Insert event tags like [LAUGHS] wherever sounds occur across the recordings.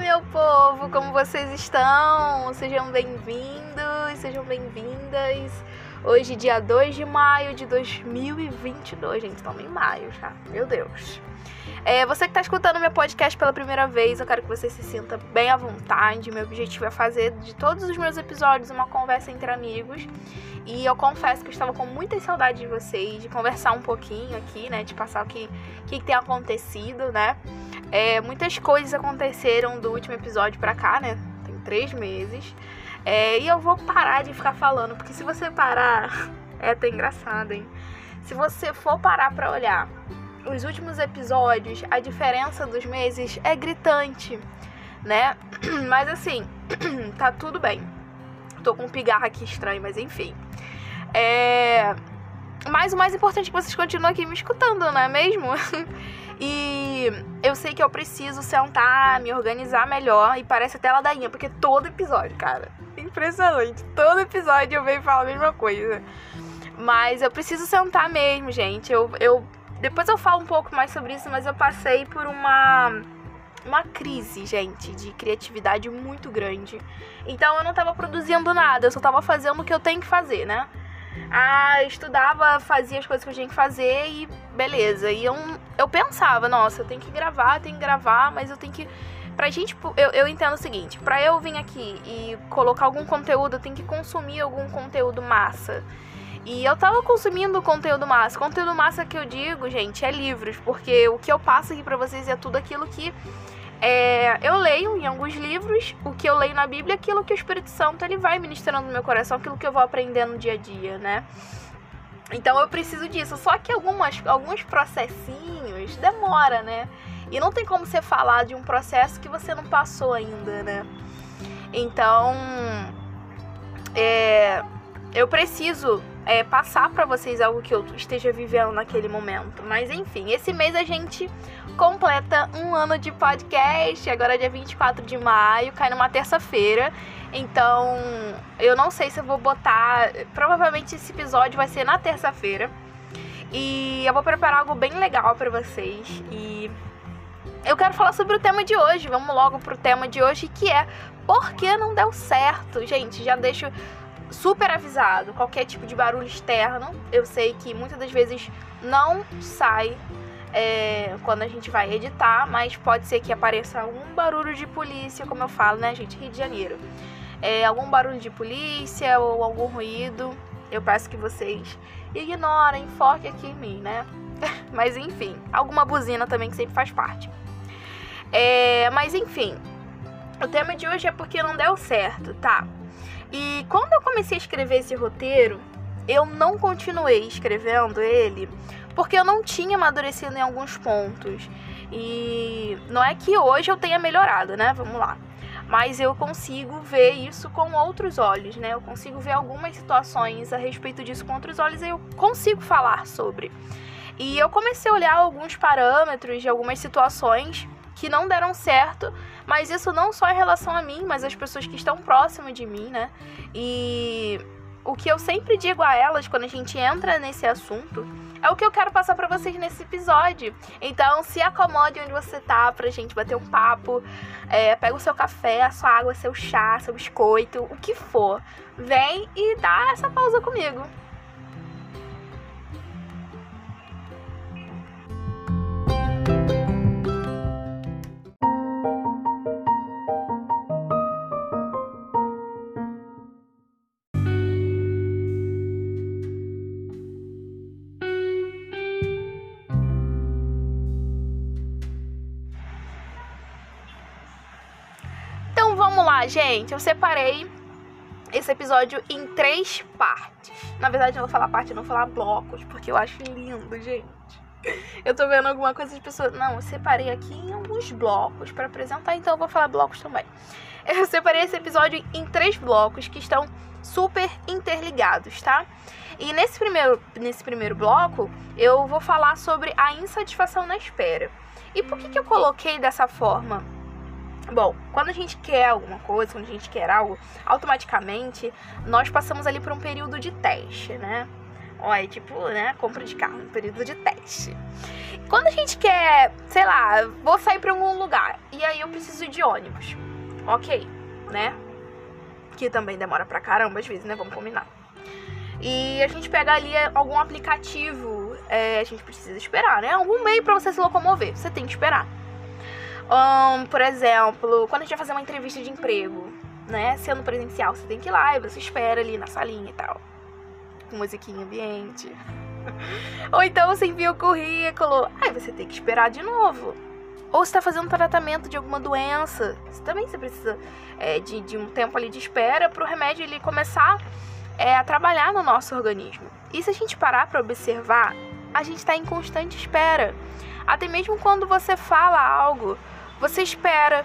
Meu povo, como vocês estão? Sejam bem-vindos, sejam bem-vindas. Hoje, dia 2 de maio de 2022, gente, estamos em maio já, meu Deus. É, você que está escutando meu podcast pela primeira vez, eu quero que você se sinta bem à vontade. Meu objetivo é fazer de todos os meus episódios uma conversa entre amigos. E eu confesso que eu estava com muita saudade de vocês, de conversar um pouquinho aqui, né? De passar o que, que tem acontecido, né? É, muitas coisas aconteceram do último episódio pra cá, né? Tem três meses. É, e eu vou parar de ficar falando, porque se você parar, [LAUGHS] é até engraçado, hein? Se você for parar pra olhar os últimos episódios, a diferença dos meses é gritante, né? [CLEARS THROAT] Mas assim, [CLEARS THROAT] tá tudo bem. Tô com um pigarro aqui estranho, mas enfim. É. Mas o mais importante é que vocês continuem aqui me escutando, não é mesmo? [LAUGHS] E eu sei que eu preciso sentar, me organizar melhor. E parece até ladainha, porque todo episódio, cara, impressionante. Todo episódio eu venho falar a mesma coisa. Mas eu preciso sentar mesmo, gente. Eu, eu depois eu falo um pouco mais sobre isso, mas eu passei por uma uma crise, gente, de criatividade muito grande. Então eu não tava produzindo nada, eu só tava fazendo o que eu tenho que fazer, né? Ah, estudava, fazia as coisas que eu tinha que fazer e beleza. E eu, eu pensava, nossa, eu tenho que gravar, tenho que gravar, mas eu tenho que. Pra gente, eu, eu entendo o seguinte: pra eu vir aqui e colocar algum conteúdo, eu tenho que consumir algum conteúdo massa. E eu tava consumindo conteúdo massa. Conteúdo massa que eu digo, gente, é livros, porque o que eu passo aqui pra vocês é tudo aquilo que é, eu leio em alguns livros, o que eu leio na Bíblia, aquilo que o Espírito Santo ele vai ministrando no meu coração, aquilo que eu vou aprendendo no dia a dia, né? Então eu preciso disso. Só que algumas, alguns processinhos demora, né? E não tem como você falar de um processo que você não passou ainda, né? Então, é, eu preciso é, passar para vocês algo que eu esteja vivendo naquele momento. Mas enfim, esse mês a gente completa um ano de podcast. Agora é dia 24 de maio, cai numa terça-feira. Então, eu não sei se eu vou botar. Provavelmente esse episódio vai ser na terça-feira. E eu vou preparar algo bem legal para vocês. E eu quero falar sobre o tema de hoje. Vamos logo pro tema de hoje, que é por que não deu certo? Gente, já deixo super avisado. Qualquer tipo de barulho externo, eu sei que muitas das vezes não sai é, quando a gente vai editar, mas pode ser que apareça algum barulho de polícia, como eu falo, né, gente? Rio de Janeiro. É, algum barulho de polícia ou algum ruído. Eu peço que vocês ignorem, foque aqui em mim, né? [LAUGHS] mas enfim, alguma buzina também que sempre faz parte. É, mas enfim, o tema de hoje é porque não deu certo, tá? E quando eu comecei a escrever esse roteiro, eu não continuei escrevendo ele porque eu não tinha amadurecido em alguns pontos. E não é que hoje eu tenha melhorado, né? Vamos lá. Mas eu consigo ver isso com outros olhos, né? Eu consigo ver algumas situações a respeito disso com outros olhos e eu consigo falar sobre. E eu comecei a olhar alguns parâmetros de algumas situações que não deram certo, mas isso não só em relação a mim, mas as pessoas que estão próximas de mim, né? E o que eu sempre digo a elas quando a gente entra nesse assunto é o que eu quero passar para vocês nesse episódio. Então, se acomode onde você tá pra gente bater um papo. É, pega o seu café, a sua água, seu chá, seu biscoito, o que for. Vem e dá essa pausa comigo. Gente, eu separei esse episódio em três partes. Na verdade, eu vou falar parte, não vou falar blocos, porque eu acho lindo, gente. Eu tô vendo alguma coisa de pessoas. Não, eu separei aqui em alguns blocos para apresentar, então eu vou falar blocos também. [LAUGHS] Eu separei esse episódio em três blocos que estão super interligados, tá? E nesse primeiro, nesse primeiro bloco, eu vou falar sobre a insatisfação na espera. E por que, que eu coloquei dessa forma? Bom, quando a gente quer alguma coisa, quando a gente quer algo, automaticamente nós passamos ali por um período de teste, né? Ó, é tipo, né, compra de carro, um período de teste. Quando a gente quer, sei lá, vou sair para algum lugar e aí eu preciso de ônibus. Ok, né? Que também demora pra caramba às vezes, né? Vamos combinar. E a gente pega ali algum aplicativo, é, a gente precisa esperar, né? Algum meio para você se locomover, você tem que esperar. Um, por exemplo, quando a gente vai fazer uma entrevista de emprego, né? Sendo presencial, você tem que ir lá e você espera ali na salinha e tal com musiquinha ambiente. [LAUGHS] Ou então você envia o currículo, aí você tem que esperar de novo. Ou está fazendo tratamento de alguma doença, você também você precisa é, de, de, um tempo ali de espera para o remédio ele começar é, a trabalhar no nosso organismo. E se a gente parar para observar, a gente está em constante espera. Até mesmo quando você fala algo, você espera,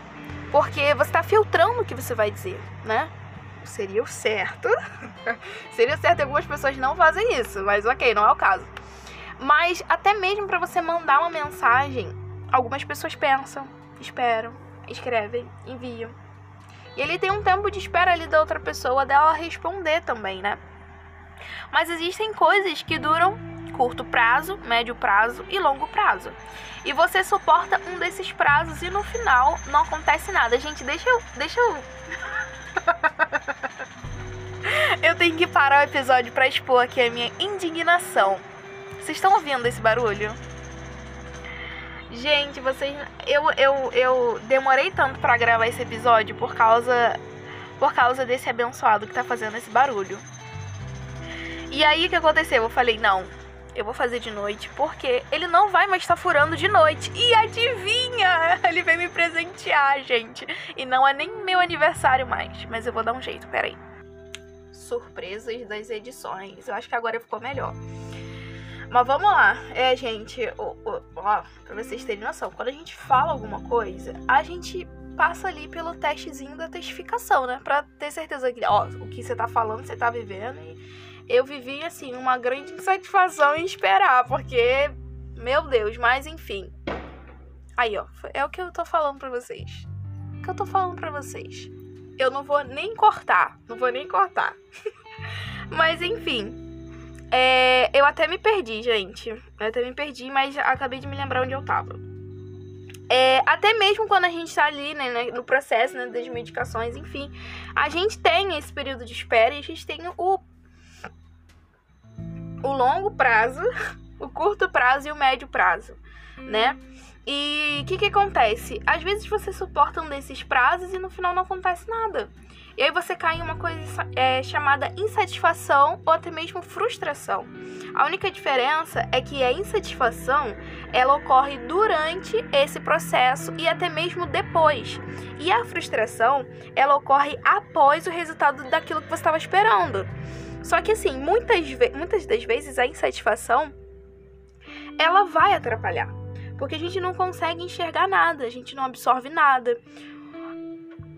porque você está filtrando o que você vai dizer, né? seria o certo. [LAUGHS] seria o certo, algumas pessoas não fazem isso, mas ok, não é o caso. Mas até mesmo para você mandar uma mensagem, algumas pessoas pensam, esperam, escrevem, enviam. E ele tem um tempo de espera ali da outra pessoa dela responder também, né? Mas existem coisas que duram curto prazo, médio prazo e longo prazo. E você suporta um desses prazos e no final não acontece nada. Gente, deixa eu, deixa eu [LAUGHS] Eu tenho que parar o episódio para expor aqui a minha indignação. Vocês estão ouvindo esse barulho? Gente, vocês. Eu, eu, eu demorei tanto para gravar esse episódio por causa. Por causa desse abençoado que tá fazendo esse barulho. E aí o que aconteceu? Eu falei, não, eu vou fazer de noite porque ele não vai mais estar furando de noite. E adivinha? [LAUGHS] Ele veio me presentear, gente. E não é nem meu aniversário mais. Mas eu vou dar um jeito, peraí surpresas das edições. Eu acho que agora ficou melhor. Mas vamos lá. É, gente, ó, ó, ó, pra vocês terem noção, quando a gente fala alguma coisa, a gente passa ali pelo testezinho da testificação, né? Pra ter certeza que, ó, o que você tá falando, você tá vivendo. E eu vivi, assim, uma grande insatisfação em esperar, porque, meu Deus, mas enfim. Aí, ó, é o que eu tô falando pra vocês. O que eu tô falando pra vocês eu não vou nem cortar. Não vou nem cortar. [LAUGHS] mas enfim. É, eu até me perdi, gente. Eu até me perdi, mas acabei de me lembrar onde eu tava. É, até mesmo quando a gente tá ali, né, no processo né, das medicações, enfim, a gente tem esse período de espera e a gente tem o, o longo prazo, o curto prazo e o médio prazo, né? E o que, que acontece? Às vezes você suporta um desses prazos e no final não acontece nada. E aí você cai em uma coisa é, chamada insatisfação ou até mesmo frustração. A única diferença é que a insatisfação ela ocorre durante esse processo e até mesmo depois. E a frustração ela ocorre após o resultado daquilo que você estava esperando. Só que assim, muitas, muitas das vezes a insatisfação ela vai atrapalhar porque a gente não consegue enxergar nada, a gente não absorve nada.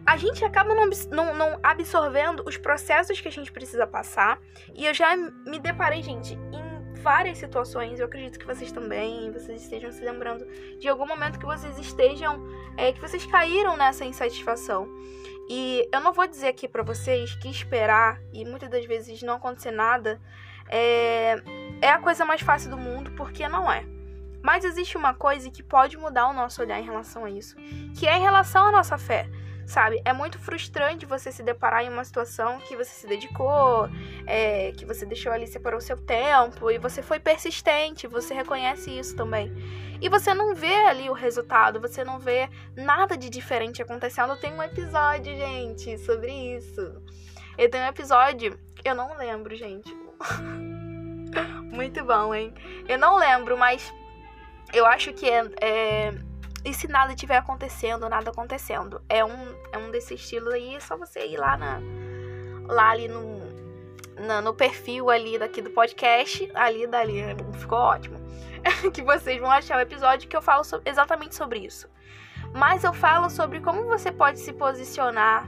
A gente acaba não, não, não absorvendo os processos que a gente precisa passar. E eu já me deparei, gente, em várias situações. Eu acredito que vocês também, vocês estejam se lembrando de algum momento que vocês estejam, é, que vocês caíram nessa insatisfação. E eu não vou dizer aqui para vocês que esperar e muitas das vezes não acontecer nada é, é a coisa mais fácil do mundo, porque não é. Mas existe uma coisa que pode mudar o nosso olhar em relação a isso, que é em relação à nossa fé. Sabe, é muito frustrante você se deparar em uma situação que você se dedicou, é, que você deixou ali, separou seu tempo e você foi persistente, você reconhece isso também. E você não vê ali o resultado, você não vê nada de diferente acontecendo. Tem um episódio, gente, sobre isso. Eu tenho um episódio, eu não lembro, gente. [LAUGHS] Muito bom, hein? Eu não lembro, mas eu acho que é, é, E se nada estiver acontecendo, nada acontecendo. É um, é um desse estilo aí, é só você ir lá na. Lá ali no. No perfil ali daqui do podcast. Ali dali. Ficou ótimo. [LAUGHS] que vocês vão achar o episódio que eu falo exatamente sobre isso. Mas eu falo sobre como você pode se posicionar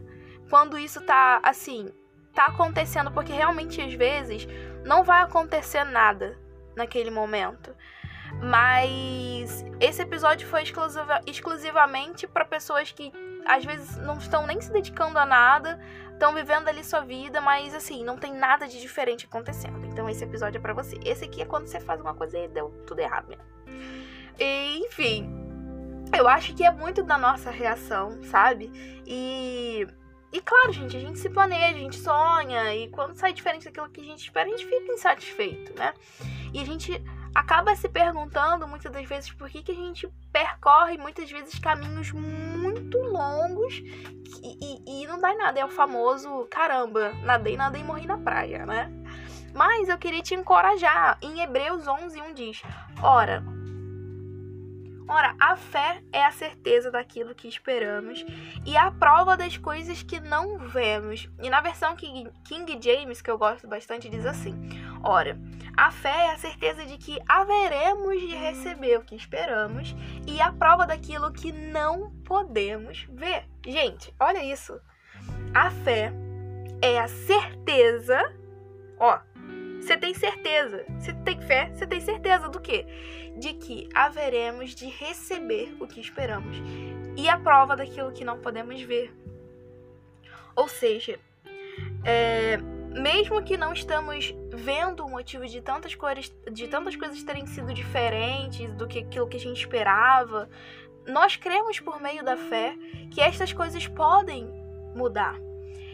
quando isso tá assim. Tá acontecendo, porque realmente às vezes não vai acontecer nada naquele momento. Mas esse episódio foi exclusiva, exclusivamente para pessoas que às vezes não estão nem se dedicando a nada, estão vivendo ali sua vida, mas assim, não tem nada de diferente acontecendo. Então esse episódio é para você. Esse aqui é quando você faz uma coisa e deu tudo errado mesmo. E, enfim, eu acho que é muito da nossa reação, sabe? E e claro, gente, a gente se planeja, a gente sonha, e quando sai diferente daquilo que a gente espera, a gente fica insatisfeito, né? E a gente acaba se perguntando muitas das vezes por que, que a gente percorre muitas vezes caminhos muito longos e, e, e não dá nada. É o famoso caramba, nadei, nadei e morri na praia, né? Mas eu queria te encorajar. Em Hebreus 11, 1 diz: Ora, Ora, a fé é a certeza daquilo que esperamos e a prova das coisas que não vemos. E na versão King, King James, que eu gosto bastante, diz assim: Ora, a fé é a certeza de que haveremos de receber o que esperamos e a prova daquilo que não podemos ver. Gente, olha isso. A fé é a certeza, ó, você tem certeza. Você tem fé, você tem certeza do quê? De que haveremos de receber o que esperamos. E a prova daquilo que não podemos ver. Ou seja, é, mesmo que não estamos vendo o motivo de tantas, cores, de tantas coisas terem sido diferentes do que aquilo que a gente esperava, nós cremos por meio da fé que estas coisas podem mudar.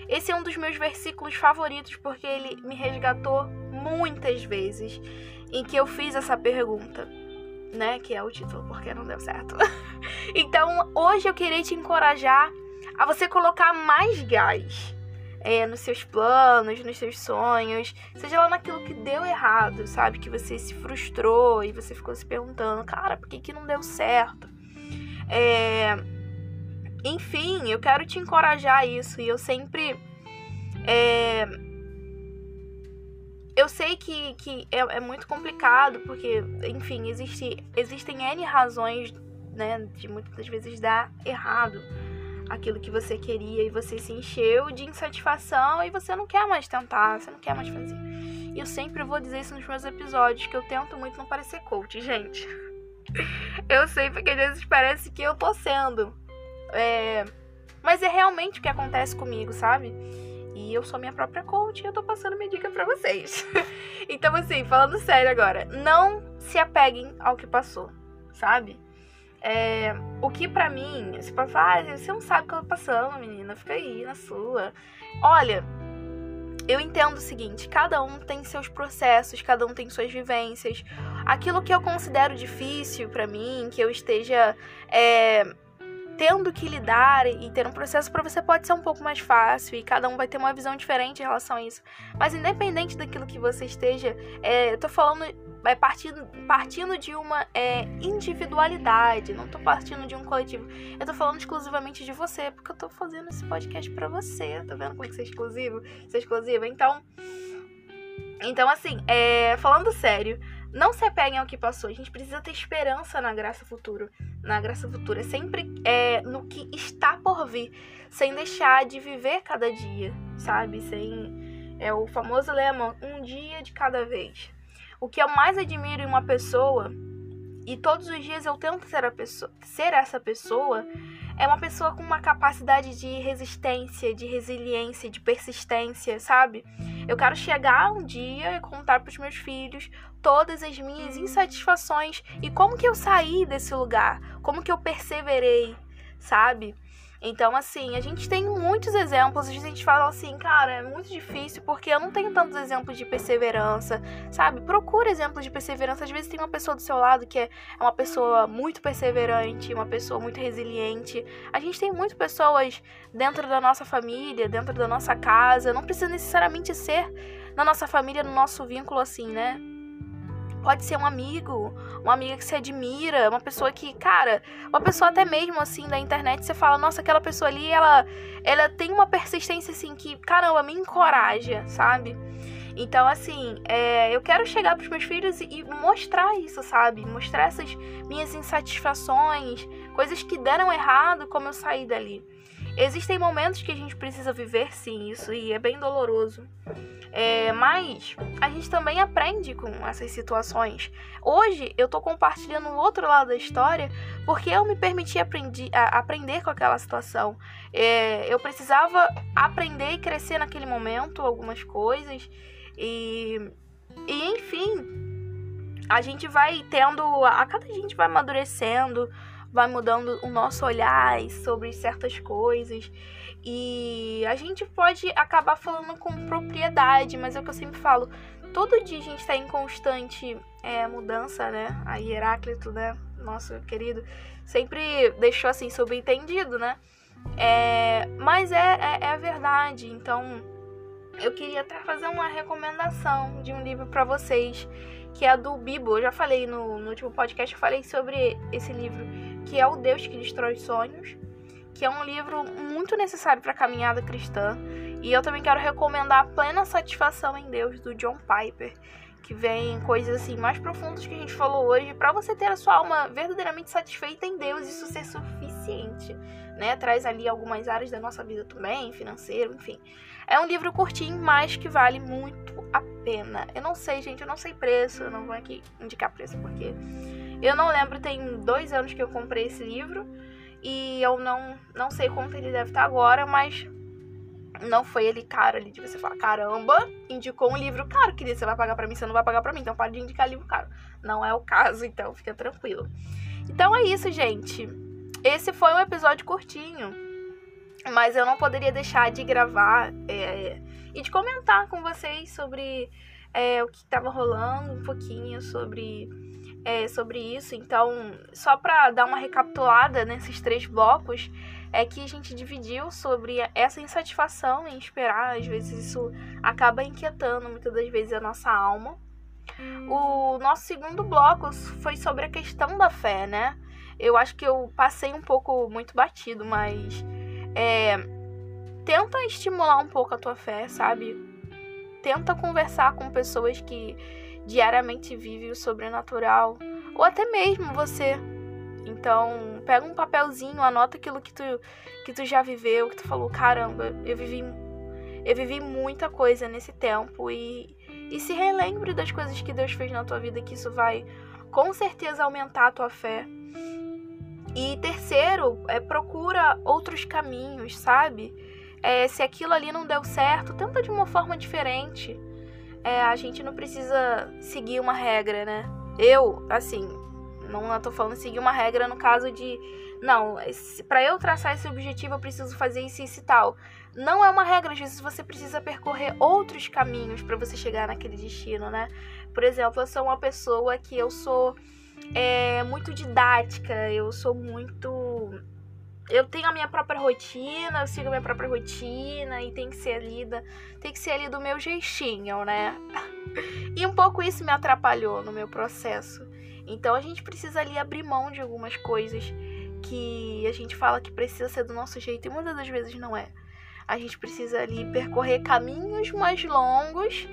Esse é um dos meus versículos favoritos porque ele me resgatou muitas vezes em que eu fiz essa pergunta, né? Que é o título, porque não deu certo. [LAUGHS] então, hoje eu queria te encorajar a você colocar mais gás é, nos seus planos, nos seus sonhos, seja lá naquilo que deu errado, sabe? Que você se frustrou e você ficou se perguntando, cara, por que, que não deu certo? É... Enfim, eu quero te encorajar a isso e eu sempre. É eu sei que, que é, é, muito complicado, porque, enfim, existe, existem N razões, né, de muitas vezes dar errado aquilo que você queria e você se encheu de insatisfação e você não quer mais tentar, você não quer mais fazer. E eu sempre vou dizer isso nos meus episódios, que eu tento muito não parecer coach, gente. [LAUGHS] eu sei porque às vezes parece que eu tô sendo. É... Mas é realmente o que acontece comigo, sabe? E eu sou minha própria coach e eu tô passando minha dica pra vocês. [LAUGHS] então, assim, falando sério agora, não se apeguem ao que passou, sabe? É, o que para mim, você pode falar, ah, você não sabe o que eu tô passando, menina, fica aí na sua. Olha, eu entendo o seguinte: cada um tem seus processos, cada um tem suas vivências. Aquilo que eu considero difícil para mim, que eu esteja é, tendo que lidar e ter um processo para você pode ser um pouco mais fácil e cada um vai ter uma visão diferente em relação a isso. Mas independente daquilo que você esteja, é, eu tô falando é, partindo, partindo de uma é, individualidade, não tô partindo de um coletivo. Eu tô falando exclusivamente de você, porque eu tô fazendo esse podcast para você. Tá vendo como é que você é exclusivo? Você é exclusiva? Então. Então, assim, é, falando sério, não se apeguem ao que passou. A gente precisa ter esperança na graça futura. Na graça futura. Sempre é, no que está por vir. Sem deixar de viver cada dia, sabe? Sem. É o famoso lema: um dia de cada vez. O que eu mais admiro em uma pessoa, e todos os dias eu tento ser, a pessoa, ser essa pessoa, é uma pessoa com uma capacidade de resistência, de resiliência, de persistência, sabe? Eu quero chegar um dia e contar para os meus filhos todas as minhas insatisfações e como que eu saí desse lugar, como que eu perseverei, sabe? Então, assim, a gente tem muitos exemplos. A gente fala assim, cara, é muito difícil porque eu não tenho tantos exemplos de perseverança, sabe? Procura exemplos de perseverança. Às vezes tem uma pessoa do seu lado que é uma pessoa muito perseverante, uma pessoa muito resiliente. A gente tem muitas pessoas dentro da nossa família, dentro da nossa casa. Não precisa necessariamente ser na nossa família, no nosso vínculo, assim, né? Pode ser um amigo, uma amiga que você admira, uma pessoa que, cara, uma pessoa até mesmo assim da internet, você fala, nossa, aquela pessoa ali, ela, ela tem uma persistência assim que, caramba, me encoraja, sabe? Então, assim, é, eu quero chegar pros meus filhos e, e mostrar isso, sabe? Mostrar essas minhas insatisfações, coisas que deram errado, como eu saí dali. Existem momentos que a gente precisa viver sim isso e é bem doloroso. É, mas a gente também aprende com essas situações. Hoje eu tô compartilhando o outro lado da história porque eu me permiti aprendi, a, aprender com aquela situação. É, eu precisava aprender e crescer naquele momento algumas coisas e, e enfim, a gente vai tendo. A cada gente vai amadurecendo vai mudando o nosso olhar sobre certas coisas. E a gente pode acabar falando com propriedade, mas é o que eu sempre falo. Todo dia a gente está em constante é, mudança, né? A Heráclito, né? Nosso querido, sempre deixou assim subentendido, né? É, mas é, é, é verdade. Então, eu queria até fazer uma recomendação de um livro para vocês, que é do Bibo. Eu já falei no, no último podcast, eu falei sobre esse livro que é O Deus que Destrói Sonhos, que é um livro muito necessário para a caminhada cristã. E eu também quero recomendar Plena Satisfação em Deus, do John Piper, que vem coisas assim mais profundas que a gente falou hoje, para você ter a sua alma verdadeiramente satisfeita em Deus, isso ser suficiente, né? Traz ali algumas áreas da nossa vida também, financeiro, enfim. É um livro curtinho, mas que vale muito a pena. Eu não sei, gente, eu não sei preço, eu não vou aqui indicar preço porque eu não lembro, tem dois anos que eu comprei esse livro e eu não, não sei quanto ele deve estar agora, mas não foi ele caro ali de você falar, caramba, indicou um livro caro, queria você vai pagar para mim, você não vai pagar para mim, então pode indicar livro caro. Não é o caso, então fica tranquilo. Então é isso, gente. Esse foi um episódio curtinho, mas eu não poderia deixar de gravar é, e de comentar com vocês sobre é, o que estava rolando, um pouquinho sobre é, sobre isso. Então, só para dar uma recapitulada nesses três blocos, é que a gente dividiu sobre essa insatisfação em esperar. Às vezes isso acaba inquietando muitas das vezes a nossa alma. O nosso segundo bloco foi sobre a questão da fé, né? Eu acho que eu passei um pouco muito batido, mas é, tenta estimular um pouco a tua fé, sabe? Tenta conversar com pessoas que diariamente vive o sobrenatural, ou até mesmo você. Então, pega um papelzinho, anota aquilo que tu, que tu já viveu, que tu falou, caramba, eu vivi eu vivi muita coisa nesse tempo e, e se relembre das coisas que Deus fez na tua vida, que isso vai com certeza aumentar a tua fé. E terceiro, é procura outros caminhos, sabe? É, se aquilo ali não deu certo, tenta de uma forma diferente é, a gente não precisa seguir uma regra, né? Eu, assim, não tô falando seguir uma regra no caso de, não, para eu traçar esse objetivo eu preciso fazer isso, e tal. Não é uma regra, às vezes você precisa percorrer outros caminhos para você chegar naquele destino, né? Por exemplo, eu sou uma pessoa que eu sou é, muito didática, eu sou muito eu tenho a minha própria rotina, eu sigo a minha própria rotina e tem que ser ali, da, tem que ser ali do meu jeitinho, né? [LAUGHS] E um pouco isso me atrapalhou no meu processo. Então a gente precisa ali abrir mão de algumas coisas que a gente fala que precisa ser do nosso jeito e muitas das vezes não é. A gente precisa ali percorrer caminhos mais longos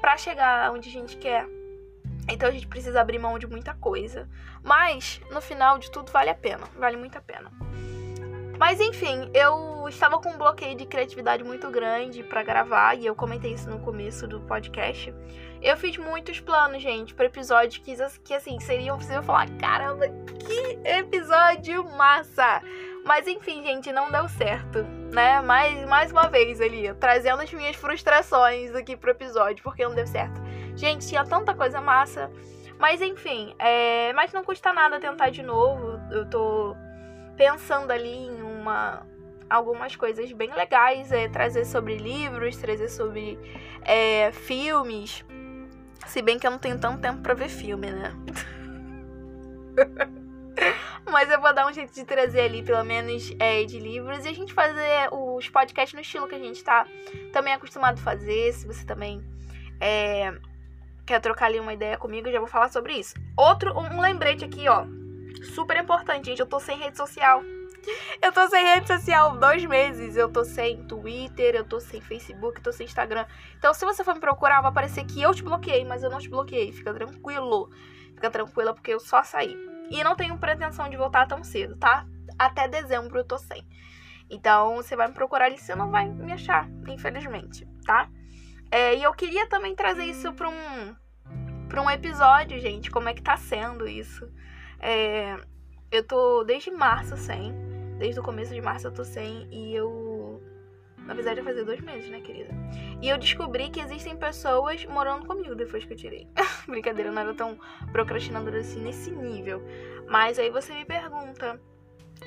para chegar onde a gente quer. Então a gente precisa abrir mão de muita coisa. Mas, no final de tudo, vale a pena. Vale muito a pena. Mas enfim, eu estava com um bloqueio de criatividade muito grande para gravar e eu comentei isso no começo do podcast. Eu fiz muitos planos, gente, para episódios que, que assim, seriam vocês falar: caramba, que episódio massa! Mas enfim, gente, não deu certo, né? Mais, mais uma vez ali, trazendo as minhas frustrações aqui pro episódio, porque não deu certo. Gente, tinha tanta coisa massa. Mas enfim, é... mas não custa nada tentar de novo. Eu tô pensando ali em uma algumas coisas bem legais, é, trazer sobre livros, trazer sobre é, filmes. Se bem que eu não tenho tanto tempo para ver filme, né? [LAUGHS] Mas eu vou dar um jeito de trazer ali, pelo menos, é, de livros. E a gente fazer os podcasts no estilo que a gente tá também acostumado a fazer. Se você também é, quer trocar ali uma ideia comigo, já vou falar sobre isso. Outro, um lembrete aqui, ó. Super importante, gente. Eu tô sem rede social. Eu tô sem rede social dois meses. Eu tô sem Twitter, eu tô sem Facebook, eu tô sem Instagram. Então, se você for me procurar, vai aparecer que eu te bloqueei, mas eu não te bloqueei. Fica tranquilo. Fica tranquila, porque eu só saí. E não tenho pretensão de voltar tão cedo, tá? Até dezembro eu tô sem. Então você vai me procurar ali, você não vai me achar, infelizmente, tá? É, e eu queria também trazer isso para um, pra um episódio, gente, como é que tá sendo isso. É, eu tô desde março sem, desde o começo de março eu tô sem, e eu. Na verdade, fazer dois meses, né, querida? E eu descobri que existem pessoas morando comigo depois que eu tirei. [LAUGHS] Brincadeira, eu não era tão procrastinadora assim nesse nível. Mas aí você me pergunta,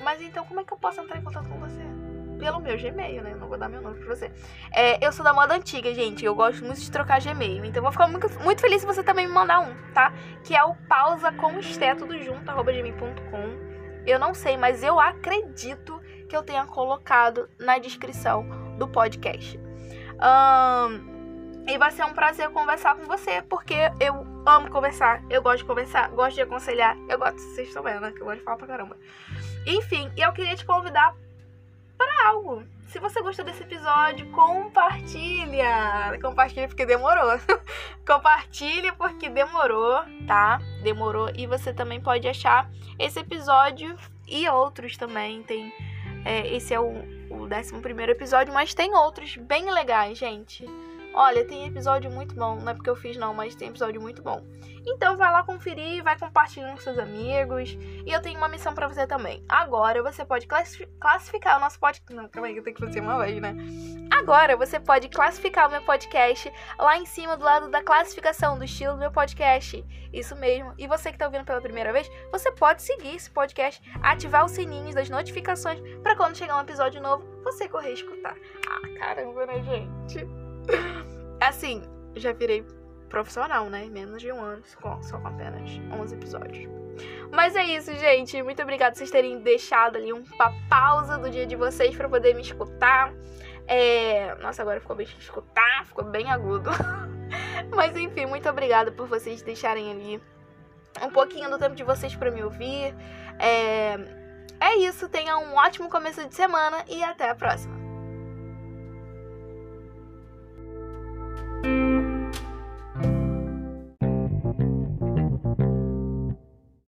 mas então como é que eu posso entrar em contato com você? Pelo meu Gmail, né? Eu não vou dar meu nome pra você. É, eu sou da moda antiga, gente. Eu gosto muito de trocar Gmail. Então eu vou ficar muito, muito feliz se você também me mandar um, tá? Que é o pausa com tudo junto, gmail.com. Eu não sei, mas eu acredito que eu tenha colocado na descrição do podcast. Um, e vai ser um prazer conversar com você, porque eu amo conversar, eu gosto de conversar, gosto de aconselhar, eu gosto, vocês estão vendo, né? Que eu gosto de falar pra caramba. Enfim, eu queria te convidar para algo. Se você gostou desse episódio, compartilha. Compartilha porque demorou. [LAUGHS] compartilha porque demorou, tá? Demorou. E você também pode achar esse episódio e outros também. Tem. É, esse é o, o 11 episódio, mas tem outros bem legais, gente. Olha, tem episódio muito bom. Não é porque eu fiz, não, mas tem episódio muito bom. Então vai lá conferir, vai compartilhando com seus amigos. E eu tenho uma missão para você também. Agora você pode classificar o nosso podcast. Não, calma aí, eu tenho que fazer uma vez, né? Agora você pode classificar o meu podcast lá em cima do lado da classificação do estilo do meu podcast. Isso mesmo. E você que tá ouvindo pela primeira vez, você pode seguir esse podcast, ativar os sininhos das notificações para quando chegar um episódio novo, você correr escutar. Ah, caramba, né, gente? [LAUGHS] Assim, já virei profissional, né? Menos de um ano, só com apenas 11 episódios. Mas é isso, gente. Muito obrigada por vocês terem deixado ali uma pausa do dia de vocês para poder me escutar. É... Nossa, agora ficou bem escutar, ficou bem agudo. [LAUGHS] Mas enfim, muito obrigada por vocês deixarem ali um pouquinho do tempo de vocês para me ouvir. É... é isso, tenha um ótimo começo de semana e até a próxima.